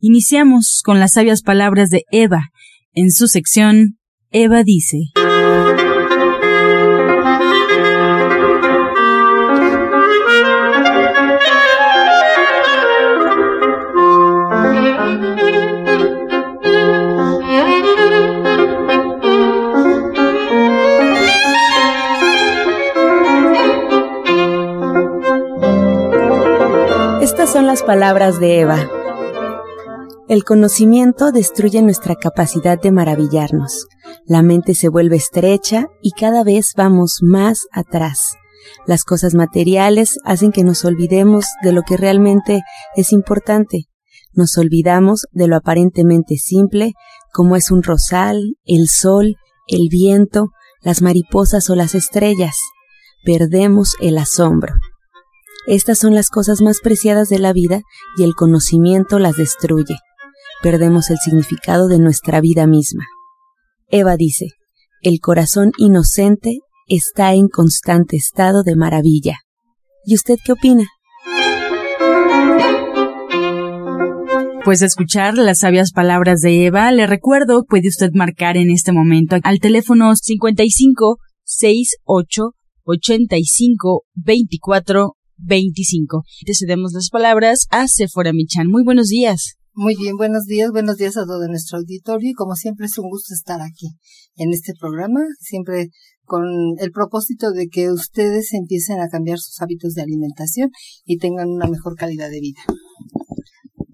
Iniciamos con las sabias palabras de Eva. En su sección, Eva dice. Estas son las palabras de Eva. El conocimiento destruye nuestra capacidad de maravillarnos. La mente se vuelve estrecha y cada vez vamos más atrás. Las cosas materiales hacen que nos olvidemos de lo que realmente es importante. Nos olvidamos de lo aparentemente simple, como es un rosal, el sol, el viento, las mariposas o las estrellas. Perdemos el asombro. Estas son las cosas más preciadas de la vida y el conocimiento las destruye. Perdemos el significado de nuestra vida misma. Eva dice, el corazón inocente está en constante estado de maravilla. ¿Y usted qué opina? Pues escuchar las sabias palabras de Eva, le recuerdo, puede usted marcar en este momento al teléfono 55 68 85 24 25. Te cedemos las palabras a Sephora Michan. Muy buenos días. Muy bien, buenos días, buenos días a todo nuestro auditorio y como siempre es un gusto estar aquí en este programa, siempre con el propósito de que ustedes empiecen a cambiar sus hábitos de alimentación y tengan una mejor calidad de vida.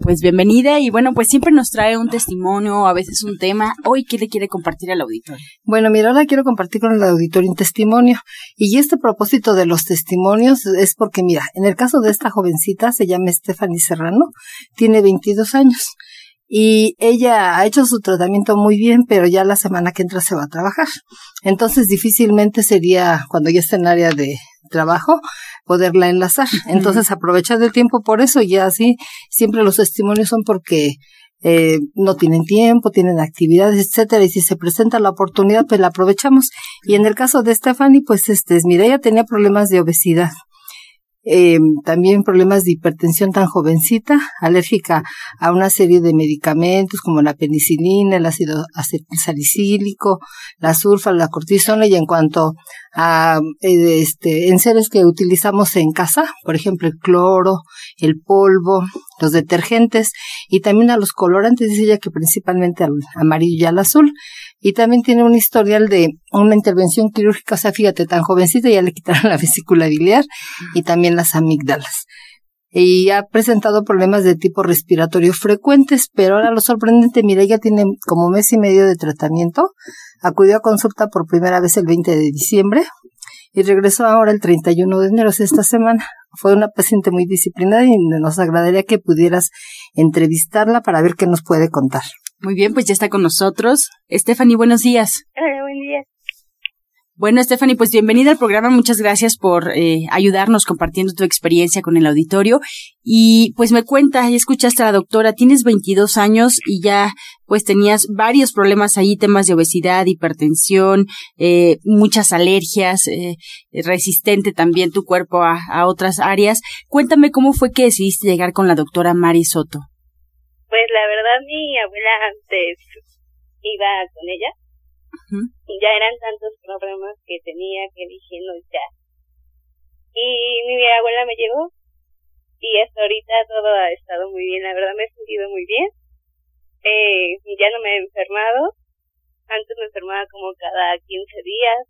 Pues bienvenida y bueno, pues siempre nos trae un testimonio, a veces un tema. Hoy, ¿qué le quiere compartir al auditorio? Bueno, mira, ahora quiero compartir con el auditorio un testimonio. Y este propósito de los testimonios es porque, mira, en el caso de esta jovencita, se llama Stephanie Serrano, tiene 22 años. Y ella ha hecho su tratamiento muy bien, pero ya la semana que entra se va a trabajar. Entonces difícilmente sería, cuando ya está en área de trabajo, poderla enlazar. Entonces aprovechar el tiempo por eso y así siempre los testimonios son porque eh, no tienen tiempo, tienen actividades, etcétera, y si se presenta la oportunidad, pues la aprovechamos. Y en el caso de Stephanie, pues este, mira, ella tenía problemas de obesidad. Eh, también problemas de hipertensión tan jovencita, alérgica a una serie de medicamentos como la penicilina, el ácido acetilsalicílico, la sulfa, la cortisona y en cuanto a eh, este en seres que utilizamos en casa, por ejemplo el cloro, el polvo, los detergentes y también a los colorantes, dice ella que principalmente al amarillo y al azul y también tiene un historial de una intervención quirúrgica, o sea, fíjate, tan jovencita ya le quitaron la vesícula biliar y también las amígdalas. Y ha presentado problemas de tipo respiratorio frecuentes, pero ahora lo sorprendente, mira, ella tiene como mes y medio de tratamiento, acudió a consulta por primera vez el 20 de diciembre y regresó ahora el 31 de enero, esta semana. Fue una paciente muy disciplinada y nos agradaría que pudieras entrevistarla para ver qué nos puede contar. Muy bien, pues ya está con nosotros. Stephanie, buenos días. Hola, buen día. Bueno, Stephanie, pues bienvenida al programa. Muchas gracias por eh, ayudarnos compartiendo tu experiencia con el auditorio. Y pues me cuenta, ya escuchaste a la doctora, tienes 22 años y ya pues tenías varios problemas ahí, temas de obesidad, hipertensión, eh, muchas alergias, eh, resistente también tu cuerpo a, a otras áreas. Cuéntame cómo fue que decidiste llegar con la doctora Mari Soto. Pues la verdad mi abuela antes iba con ella ya eran tantos problemas que tenía que dije no ya. Y mi abuela me llevó. Y hasta ahorita todo ha estado muy bien, la verdad me he sentido muy bien. Eh, ya no me he enfermado, antes me enfermaba como cada 15 días,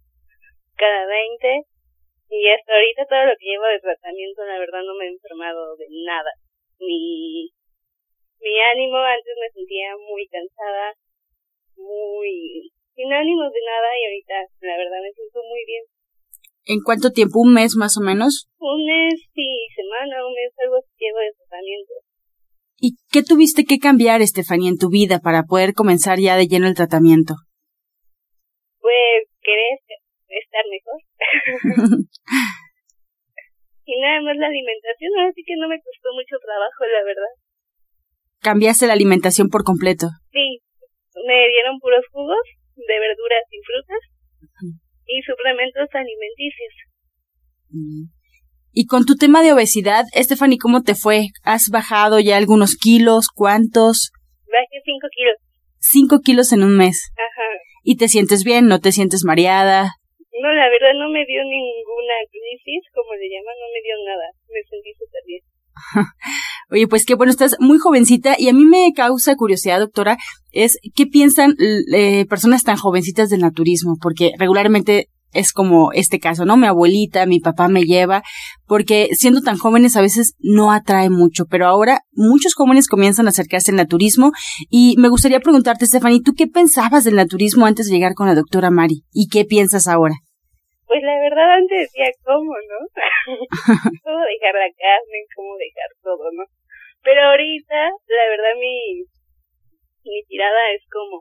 cada 20 y hasta ahorita todo lo que llevo de tratamiento la verdad no me he enfermado de nada, ni mi ánimo antes me sentía muy cansada, muy sin ánimos de nada y ahorita la verdad me siento muy bien. ¿En cuánto tiempo? ¿Un mes más o menos? Un mes y semana, un mes algo así llevo de tratamiento. ¿Y qué tuviste que cambiar, Estefanía, en tu vida para poder comenzar ya de lleno el tratamiento? Pues querer estar mejor. y nada más la alimentación, así que no me costó mucho trabajo, la verdad. ¿Cambiaste la alimentación por completo? Sí, me dieron puros jugos de verduras y frutas y suplementos alimenticios. Y con tu tema de obesidad, Stephanie, ¿cómo te fue? ¿Has bajado ya algunos kilos? ¿Cuántos? Bajé cinco kilos. Cinco kilos en un mes. Ajá. ¿Y te sientes bien? ¿No te sientes mareada? No, la verdad no me dio ninguna crisis, como le llaman, no me dio nada. Me sentí súper bien. Oye, pues qué bueno, estás muy jovencita y a mí me causa curiosidad, doctora, es qué piensan eh, personas tan jovencitas del naturismo, porque regularmente es como este caso, ¿no? Mi abuelita, mi papá me lleva, porque siendo tan jóvenes a veces no atrae mucho, pero ahora muchos jóvenes comienzan a acercarse al naturismo y me gustaría preguntarte, Stephanie, ¿tú qué pensabas del naturismo antes de llegar con la doctora Mari? ¿Y qué piensas ahora? Pues la verdad antes decía, ¿cómo, no? ¿Cómo dejar la carne? ¿Cómo dejar todo, no? Pero ahorita, la verdad, mi, mi tirada es como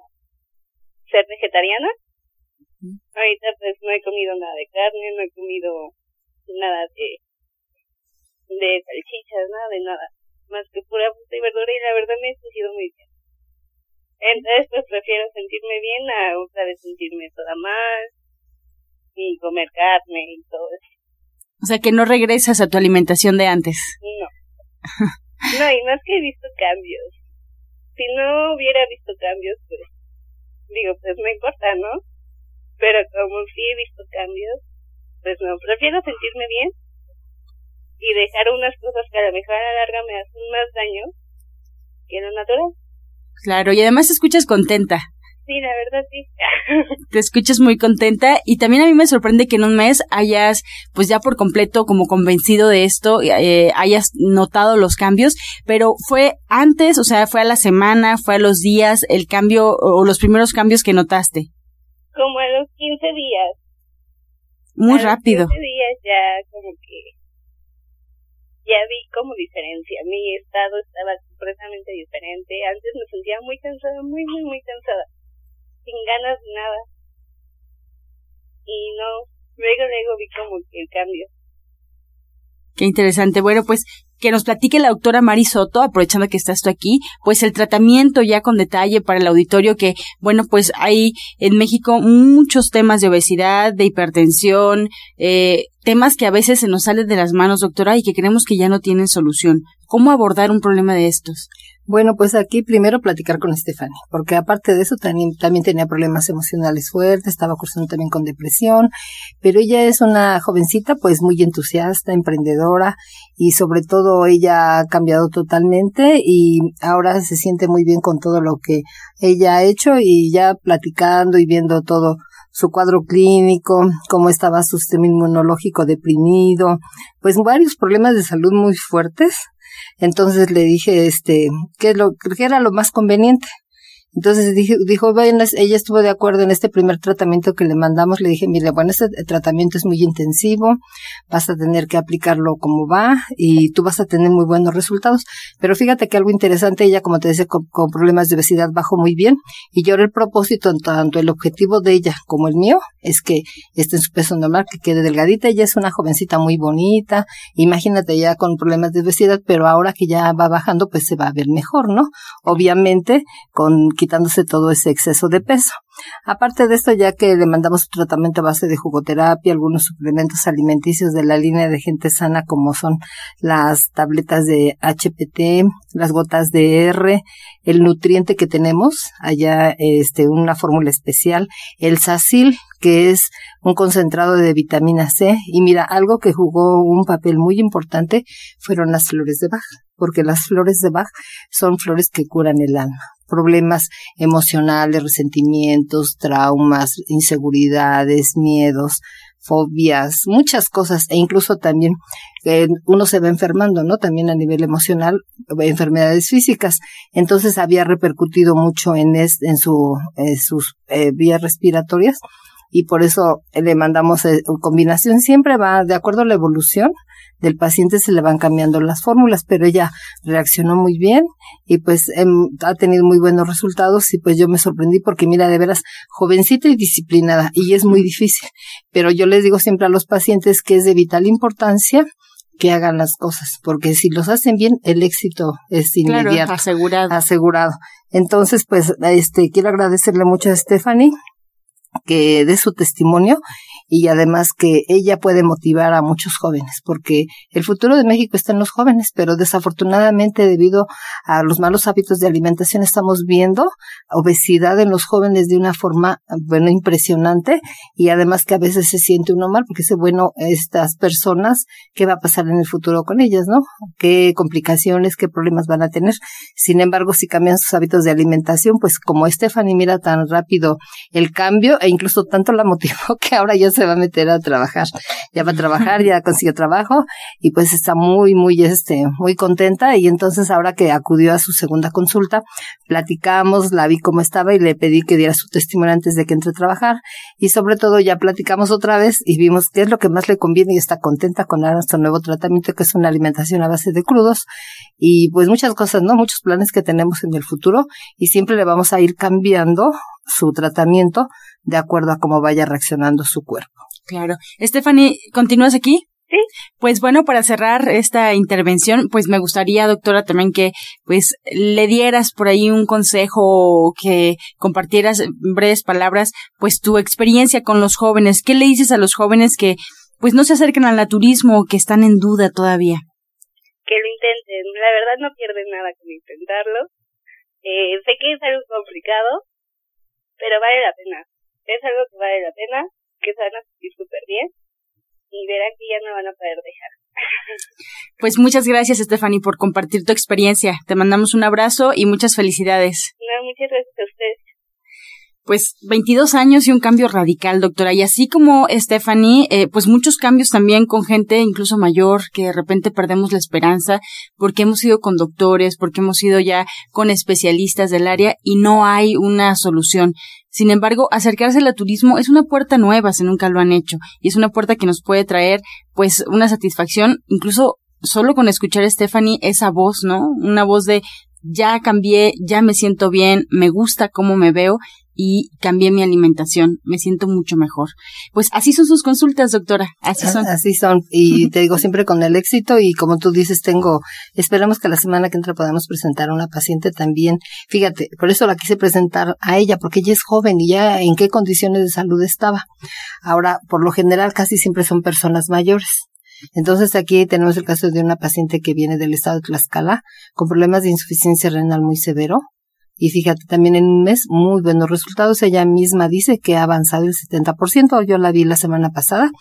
ser vegetariana Ahorita pues no he comido nada de carne, no he comido nada de, de salchichas, nada de nada. Más que pura fruta y verdura y la verdad me he sentido muy bien. Entonces pues prefiero sentirme bien a otra de sentirme toda mal y comer carne y todo eso. O sea que no regresas a tu alimentación de antes. No. No, y más que he visto cambios. Si no hubiera visto cambios, pues digo, pues me importa, ¿no? pero como sí he visto cambios, pues no, prefiero sentirme bien y dejar unas cosas que a lo mejor a la larga me hacen más daño que lo natural. Claro, y además te escuchas contenta. Sí, la verdad sí. te escuchas muy contenta y también a mí me sorprende que en un mes hayas, pues ya por completo como convencido de esto, eh, hayas notado los cambios, pero fue antes, o sea, fue a la semana, fue a los días el cambio o los primeros cambios que notaste como a los 15 días. Muy rápido. A los 15 días ya como que ya vi como diferencia. Mi estado estaba completamente diferente. Antes me sentía muy cansada, muy, muy, muy cansada. Sin ganas de nada. Y no, luego, luego vi como que el cambio. Qué interesante. Bueno, pues que nos platique la doctora Mari Soto, aprovechando que estás tú aquí, pues el tratamiento ya con detalle para el auditorio que, bueno, pues hay en México muchos temas de obesidad, de hipertensión, eh, temas que a veces se nos salen de las manos, doctora, y que creemos que ya no tienen solución. ¿Cómo abordar un problema de estos? Bueno, pues aquí primero platicar con Estefania, porque aparte de eso también, también tenía problemas emocionales fuertes, estaba cursando también con depresión, pero ella es una jovencita pues muy entusiasta, emprendedora y sobre todo ella ha cambiado totalmente y ahora se siente muy bien con todo lo que ella ha hecho y ya platicando y viendo todo su cuadro clínico, cómo estaba su sistema inmunológico deprimido, pues varios problemas de salud muy fuertes entonces le dije, este, ¿qué lo que era lo más conveniente? Entonces dijo, dijo, bueno, ella estuvo de acuerdo en este primer tratamiento que le mandamos. Le dije, mire, bueno, este tratamiento es muy intensivo, vas a tener que aplicarlo como va y tú vas a tener muy buenos resultados. Pero fíjate que algo interesante, ella, como te decía, con, problemas de obesidad bajó muy bien y yo ahora el propósito, tanto el objetivo de ella como el mío, es que esté en su peso normal, que quede delgadita. Ella es una jovencita muy bonita, imagínate ya con problemas de obesidad, pero ahora que ya va bajando, pues se va a ver mejor, ¿no? Obviamente, con quitándose todo ese exceso de peso. Aparte de esto, ya que le mandamos un tratamiento a base de jugoterapia, algunos suplementos alimenticios de la línea de gente sana, como son las tabletas de HPT, las gotas de R, el nutriente que tenemos, allá este, una fórmula especial, el SACIL, que es un concentrado de vitamina C. Y mira, algo que jugó un papel muy importante fueron las flores de Bach, porque las flores de Bach son flores que curan el alma problemas emocionales, resentimientos, traumas, inseguridades, miedos, fobias, muchas cosas, e incluso también eh, uno se va enfermando, ¿no? También a nivel emocional, enfermedades físicas. Entonces había repercutido mucho en, en, su, sus eh, vías respiratorias y por eso le mandamos eh, combinación. Siempre va de acuerdo a la evolución del paciente se le van cambiando las fórmulas, pero ella reaccionó muy bien y pues em, ha tenido muy buenos resultados y pues yo me sorprendí porque mira, de veras, jovencita y disciplinada y es muy difícil, pero yo les digo siempre a los pacientes que es de vital importancia que hagan las cosas, porque si los hacen bien, el éxito es inmediato. asegurado. Asegurado. Entonces, pues, este, quiero agradecerle mucho a Stephanie que dé su testimonio y además que ella puede motivar a muchos jóvenes, porque el futuro de México está en los jóvenes, pero desafortunadamente debido a los malos hábitos de alimentación estamos viendo obesidad en los jóvenes de una forma, bueno, impresionante y además que a veces se siente uno mal porque dice, bueno, estas personas, ¿qué va a pasar en el futuro con ellas, no? ¿Qué complicaciones, qué problemas van a tener? Sin embargo, si cambian sus hábitos de alimentación, pues como Stephanie mira tan rápido el cambio e incluso tanto la motivó que ahora ya se va a meter a trabajar. Ya va a trabajar, ya consiguió trabajo y pues está muy, muy, este, muy contenta y entonces ahora que acudió a su segunda consulta, platicamos, la vi cómo estaba y le pedí que diera su testimonio antes de que entre a trabajar y sobre todo ya platicamos otra vez y vimos qué es lo que más le conviene y está contenta con nuestro nuevo tratamiento que es una alimentación a base de crudos y pues muchas cosas, ¿no? Muchos planes que tenemos en el futuro y siempre le vamos a ir cambiando su tratamiento de acuerdo a cómo vaya reaccionando su cuerpo. Claro. Stephanie, ¿continúas aquí? Sí. Pues bueno, para cerrar esta intervención, pues me gustaría, doctora, también que pues le dieras por ahí un consejo que compartieras breves palabras, pues tu experiencia con los jóvenes. ¿Qué le dices a los jóvenes que pues no se acercan al naturismo o que están en duda todavía? Que lo intenten. La verdad no pierden nada con intentarlo. Eh, sé que es algo complicado, pero vale la pena es algo que vale la pena, que se van a sentir súper bien y verán que ya no van a poder dejar. Pues muchas gracias, Stephanie, por compartir tu experiencia. Te mandamos un abrazo y muchas felicidades. No, muchas gracias a ustedes. Pues 22 años y un cambio radical, doctora. Y así como Stephanie, eh, pues muchos cambios también con gente incluso mayor que de repente perdemos la esperanza porque hemos ido con doctores, porque hemos ido ya con especialistas del área y no hay una solución. Sin embargo, acercarse al turismo es una puerta nueva si nunca lo han hecho y es una puerta que nos puede traer pues una satisfacción, incluso solo con escuchar a Stephanie esa voz, ¿no? Una voz de ya cambié, ya me siento bien, me gusta cómo me veo y cambié mi alimentación, me siento mucho mejor. Pues así son sus consultas, doctora, así son. Así son, y te digo siempre con el éxito y como tú dices, tengo, esperamos que la semana que entra podamos presentar a una paciente también. Fíjate, por eso la quise presentar a ella, porque ella es joven y ya en qué condiciones de salud estaba. Ahora, por lo general, casi siempre son personas mayores. Entonces aquí tenemos el caso de una paciente que viene del estado de Tlaxcala con problemas de insuficiencia renal muy severo, y fíjate, también en un mes, muy buenos resultados. Ella misma dice que ha avanzado el 70%. Yo la vi la semana pasada.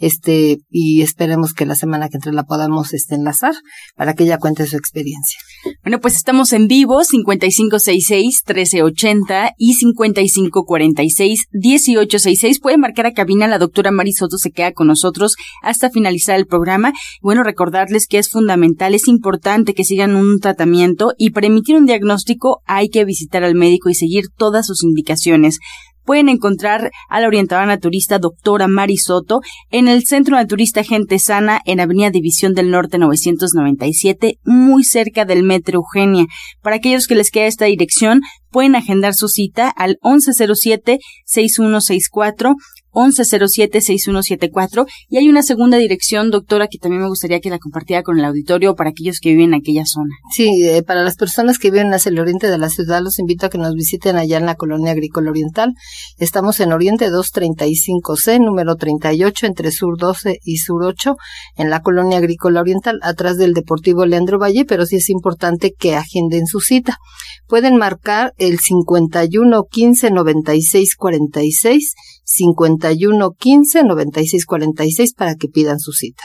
Este, y esperemos que la semana que entre la podamos este, enlazar para que ella cuente su experiencia. Bueno, pues estamos en vivo, 5566-1380 y 5546-1866. Puede marcar a cabina, la doctora Marisoto se queda con nosotros hasta finalizar el programa. Bueno, recordarles que es fundamental, es importante que sigan un tratamiento y para emitir un diagnóstico hay que visitar al médico y seguir todas sus indicaciones pueden encontrar a la orientadora naturista doctora Mari Soto en el Centro Naturista Gente Sana en Avenida División del Norte 997, muy cerca del Metro Eugenia. Para aquellos que les queda esta dirección, pueden agendar su cita al 1107-6164 1107-6174 y hay una segunda dirección, doctora, que también me gustaría que la compartiera con el auditorio para aquellos que viven en aquella zona. Sí, eh, para las personas que viven hacia el oriente de la ciudad, los invito a que nos visiten allá en la Colonia Agrícola Oriental. Estamos en Oriente 235C, número 38, entre Sur 12 y Sur 8, en la Colonia Agrícola Oriental, atrás del Deportivo Leandro Valle, pero sí es importante que agenden su cita. Pueden marcar el 51 15 96 46 51 15 96 46 para que pidan su cita.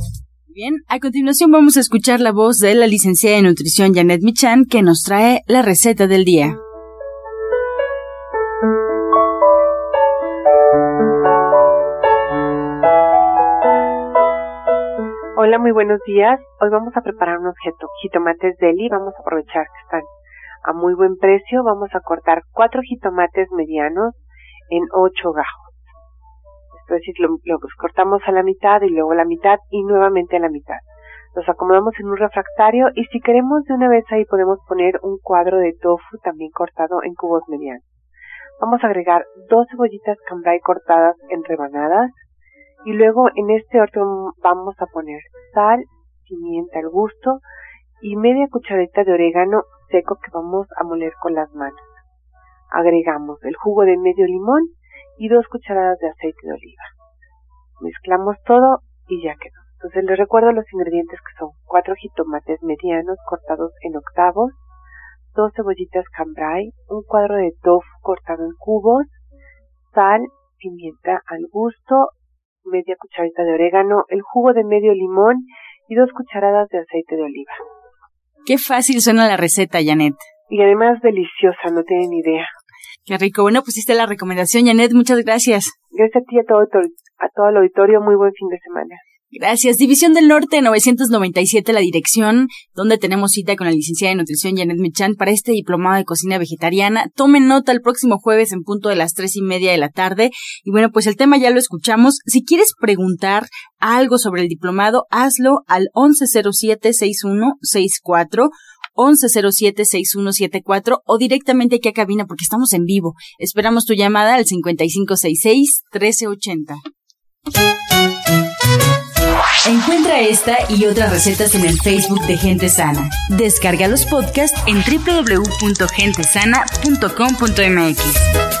Bien, a continuación vamos a escuchar la voz de la licenciada en nutrición Janet Michan que nos trae la receta del día. Hola, muy buenos días. Hoy vamos a preparar unos jitomates deli. Vamos a aprovechar que están a muy buen precio. Vamos a cortar cuatro jitomates medianos en ocho gajos. Es decir, los cortamos a la mitad y luego la mitad y nuevamente a la mitad. Los acomodamos en un refractario y si queremos de una vez ahí podemos poner un cuadro de tofu también cortado en cubos medianos. Vamos a agregar dos cebollitas cambray cortadas en rebanadas, y luego en este orden vamos a poner sal, pimienta al gusto y media cucharita de orégano seco que vamos a moler con las manos. Agregamos el jugo de medio limón y dos cucharadas de aceite de oliva. Mezclamos todo y ya quedó. Entonces les recuerdo los ingredientes que son cuatro jitomates medianos cortados en octavos, dos cebollitas cambray, un cuadro de tofu cortado en cubos, sal, pimienta al gusto media cucharita de orégano, el jugo de medio limón y dos cucharadas de aceite de oliva. Qué fácil suena la receta, Janet. Y además deliciosa, no tienen idea. Qué rico. Bueno, pusiste la recomendación, Janet. Muchas gracias. Gracias a ti y a todo, a todo el auditorio. Muy buen fin de semana. Gracias. División del Norte 997, la dirección, donde tenemos cita con la licenciada de nutrición Janet Michan para este diplomado de cocina vegetariana. Tomen nota el próximo jueves en punto de las tres y media de la tarde. Y bueno, pues el tema ya lo escuchamos. Si quieres preguntar algo sobre el diplomado, hazlo al 1107-6164. 1107-6174 o directamente aquí a cabina porque estamos en vivo. Esperamos tu llamada al 5566-1380. Encuentra esta y otras recetas en el Facebook de Gente Sana. Descarga los podcasts en www.gentesana.com.mx.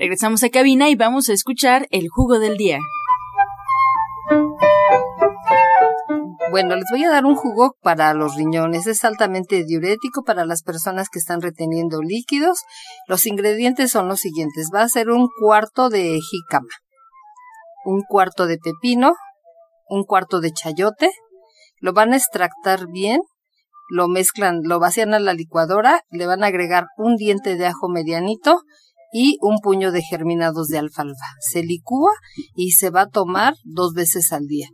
Regresamos a cabina y vamos a escuchar el jugo del día. Bueno, les voy a dar un jugo para los riñones. Es altamente diurético para las personas que están reteniendo líquidos. Los ingredientes son los siguientes. Va a ser un cuarto de jícama, un cuarto de pepino, un cuarto de chayote. Lo van a extractar bien, lo mezclan, lo vacían a la licuadora, le van a agregar un diente de ajo medianito y un puño de germinados de alfalfa. Se licúa y se va a tomar dos veces al día.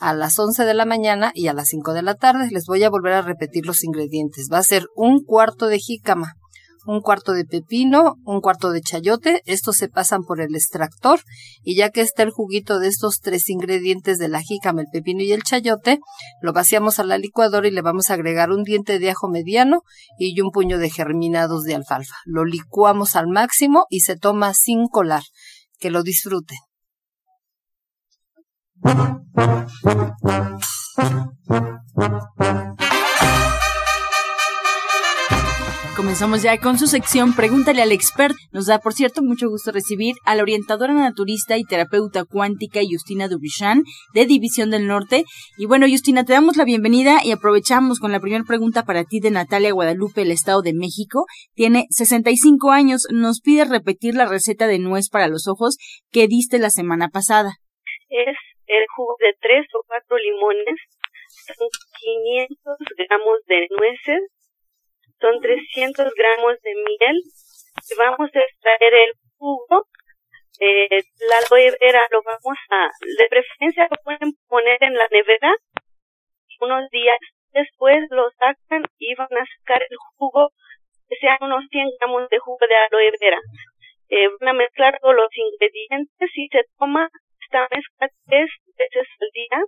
A las 11 de la mañana y a las 5 de la tarde les voy a volver a repetir los ingredientes. Va a ser un cuarto de jícama, un cuarto de pepino, un cuarto de chayote. Estos se pasan por el extractor y ya que está el juguito de estos tres ingredientes de la jícama, el pepino y el chayote, lo vaciamos a la licuadora y le vamos a agregar un diente de ajo mediano y un puño de germinados de alfalfa. Lo licuamos al máximo y se toma sin colar. Que lo disfruten. Comenzamos ya con su sección Pregúntale al expert. Nos da, por cierto, mucho gusto recibir a la orientadora naturista y terapeuta cuántica Justina Dubrichan de División del Norte. Y bueno, Justina, te damos la bienvenida y aprovechamos con la primera pregunta para ti de Natalia Guadalupe, el Estado de México. Tiene 65 años. Nos pide repetir la receta de nuez para los ojos que diste la semana pasada. Es el jugo de tres o cuatro limones, son 500 gramos de nueces, son 300 gramos de miel. Vamos a extraer el jugo. Eh, la aloe vera lo vamos a, de preferencia lo pueden poner en la nevera. Unos días después lo sacan y van a sacar el jugo, que sean unos 100 gramos de jugo de aloe vera. Eh, van a mezclar todos los ingredientes y se toma esta mezcla tres veces al día,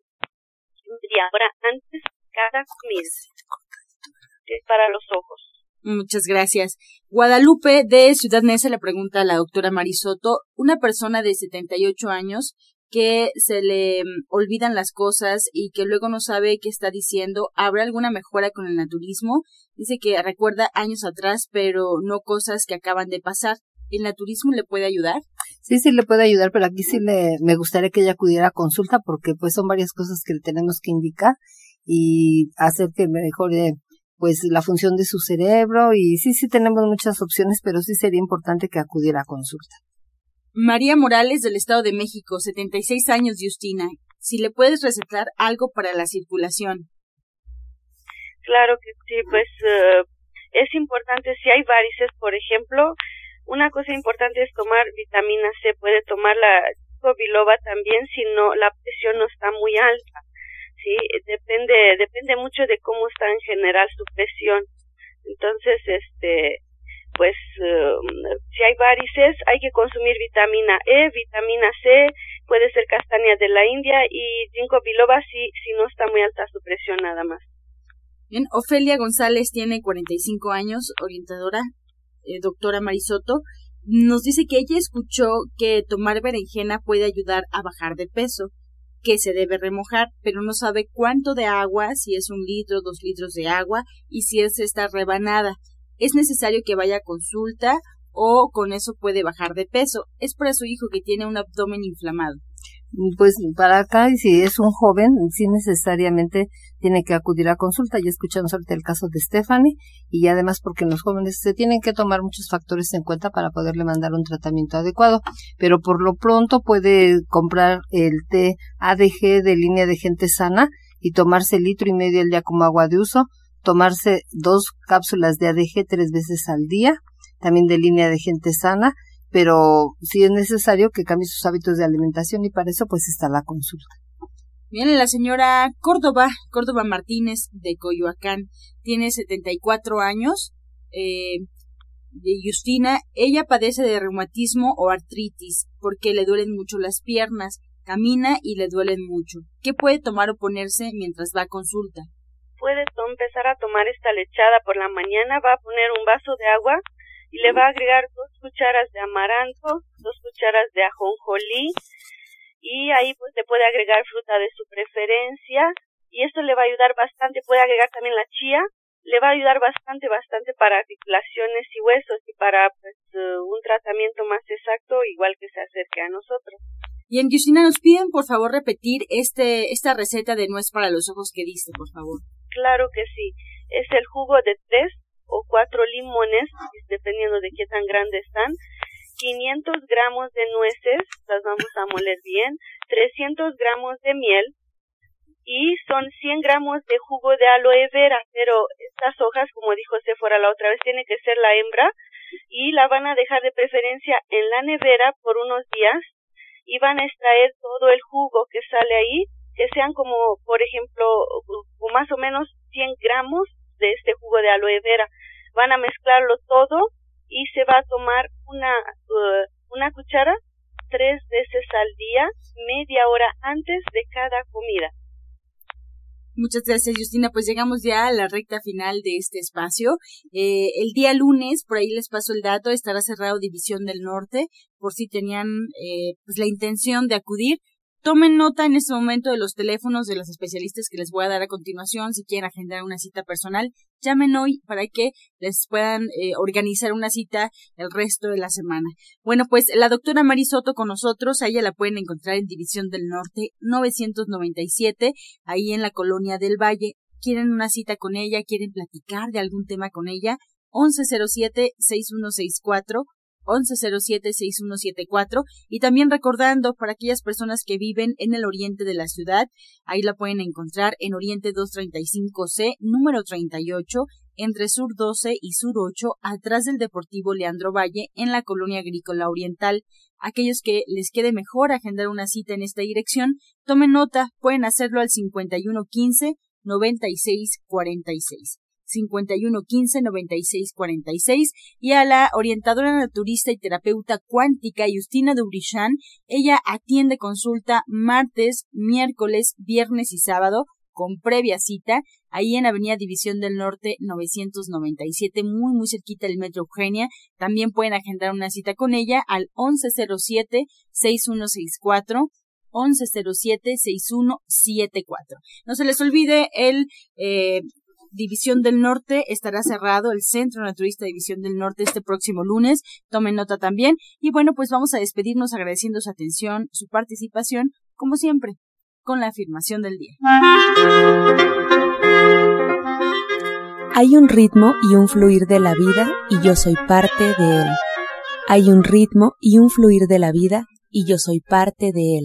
media hora antes de cada comida para los ojos. Muchas gracias. Guadalupe de Ciudad Neza le pregunta a la doctora Marisoto, una persona de 78 años que se le mm, olvidan las cosas y que luego no sabe qué está diciendo, ¿habrá alguna mejora con el naturismo? Dice que recuerda años atrás, pero no cosas que acaban de pasar. ¿El naturismo le puede ayudar? Sí, sí le puede ayudar, pero aquí sí le, me gustaría que ella acudiera a consulta porque pues son varias cosas que le tenemos que indicar y hacer que mejore pues la función de su cerebro y sí, sí tenemos muchas opciones, pero sí sería importante que acudiera a consulta. María Morales del Estado de México, 76 años, Justina. Si le puedes recetar algo para la circulación. Claro que sí, pues eh, es importante si hay varices, por ejemplo, una cosa importante es tomar vitamina C, puede tomar la biloba también si no la presión no está muy alta sí depende depende mucho de cómo está en general su presión. Entonces este pues um, si hay varices hay que consumir vitamina E vitamina C puede ser castaña de la India y ginkgo biloba si si no está muy alta su presión nada más. Bien, Ofelia González tiene 45 años, orientadora, eh, doctora Marisoto, nos dice que ella escuchó que tomar berenjena puede ayudar a bajar de peso que se debe remojar, pero no sabe cuánto de agua, si es un litro, dos litros de agua y si es esta rebanada. Es necesario que vaya a consulta o con eso puede bajar de peso. Es para su hijo que tiene un abdomen inflamado. Pues para acá, y si es un joven, sí necesariamente tiene que acudir a consulta. Ya escuchamos ahorita el caso de Stephanie y además porque los jóvenes se tienen que tomar muchos factores en cuenta para poderle mandar un tratamiento adecuado. Pero por lo pronto puede comprar el té ADG de línea de gente sana y tomarse litro y medio al día como agua de uso, tomarse dos cápsulas de ADG tres veces al día, también de línea de gente sana pero sí es necesario que cambie sus hábitos de alimentación y para eso pues está la consulta. Bien, la señora Córdoba, Córdoba Martínez de Coyoacán, tiene 74 años. Eh, de Justina, ella padece de reumatismo o artritis porque le duelen mucho las piernas, camina y le duelen mucho. ¿Qué puede tomar o ponerse mientras va a consulta? Puede empezar a tomar esta lechada por la mañana, va a poner un vaso de agua y le va a agregar dos cucharas de amaranto, dos cucharas de ajonjolí y ahí pues le puede agregar fruta de su preferencia y esto le va a ayudar bastante, puede agregar también la chía, le va a ayudar bastante, bastante para articulaciones y huesos y para pues eh, un tratamiento más exacto igual que se acerque a nosotros. Y en Justina nos piden por favor repetir este esta receta de nuez para los ojos que diste, por favor. Claro que sí. Es el jugo de tres o cuatro limones, dependiendo de qué tan grandes están, 500 gramos de nueces, las vamos a moler bien, 300 gramos de miel y son 100 gramos de jugo de aloe vera, pero estas hojas, como dijo Sephora la otra vez, tiene que ser la hembra y la van a dejar de preferencia en la nevera por unos días y van a extraer todo el jugo que sale ahí, que sean como, por ejemplo, más o menos 100 gramos de este jugo de aloe vera. Van a mezclarlo todo y se va a tomar una, uh, una cuchara tres veces al día, media hora antes de cada comida. Muchas gracias, Justina. Pues llegamos ya a la recta final de este espacio. Eh, el día lunes, por ahí les paso el dato, estará cerrado División del Norte, por si tenían eh, pues la intención de acudir. Tomen nota en este momento de los teléfonos de los especialistas que les voy a dar a continuación. Si quieren agendar una cita personal, llamen hoy para que les puedan eh, organizar una cita el resto de la semana. Bueno, pues la doctora Marisoto con nosotros, a ella la pueden encontrar en División del Norte 997, ahí en la colonia del Valle. Quieren una cita con ella, quieren platicar de algún tema con ella, 1107-6164 1107-6174 y también recordando para aquellas personas que viven en el oriente de la ciudad, ahí la pueden encontrar en Oriente 235C, número 38, entre Sur 12 y Sur 8, atrás del Deportivo Leandro Valle, en la colonia agrícola oriental. Aquellos que les quede mejor agendar una cita en esta dirección, tomen nota, pueden hacerlo al 5115 9646. 51 15 96 46 y a la orientadora naturista y terapeuta cuántica Justina Dubrichan. Ella atiende consulta martes, miércoles, viernes y sábado con previa cita, ahí en Avenida División del Norte 997, muy muy cerquita del Metro Eugenia. También pueden agendar una cita con ella al 1107-6164. 1107-6174. No se les olvide el eh, División del Norte estará cerrado, el Centro Naturista División del Norte este próximo lunes. Tomen nota también. Y bueno, pues vamos a despedirnos agradeciendo su atención, su participación, como siempre, con la afirmación del día. Hay un ritmo y un fluir de la vida y yo soy parte de él. Hay un ritmo y un fluir de la vida y yo soy parte de él.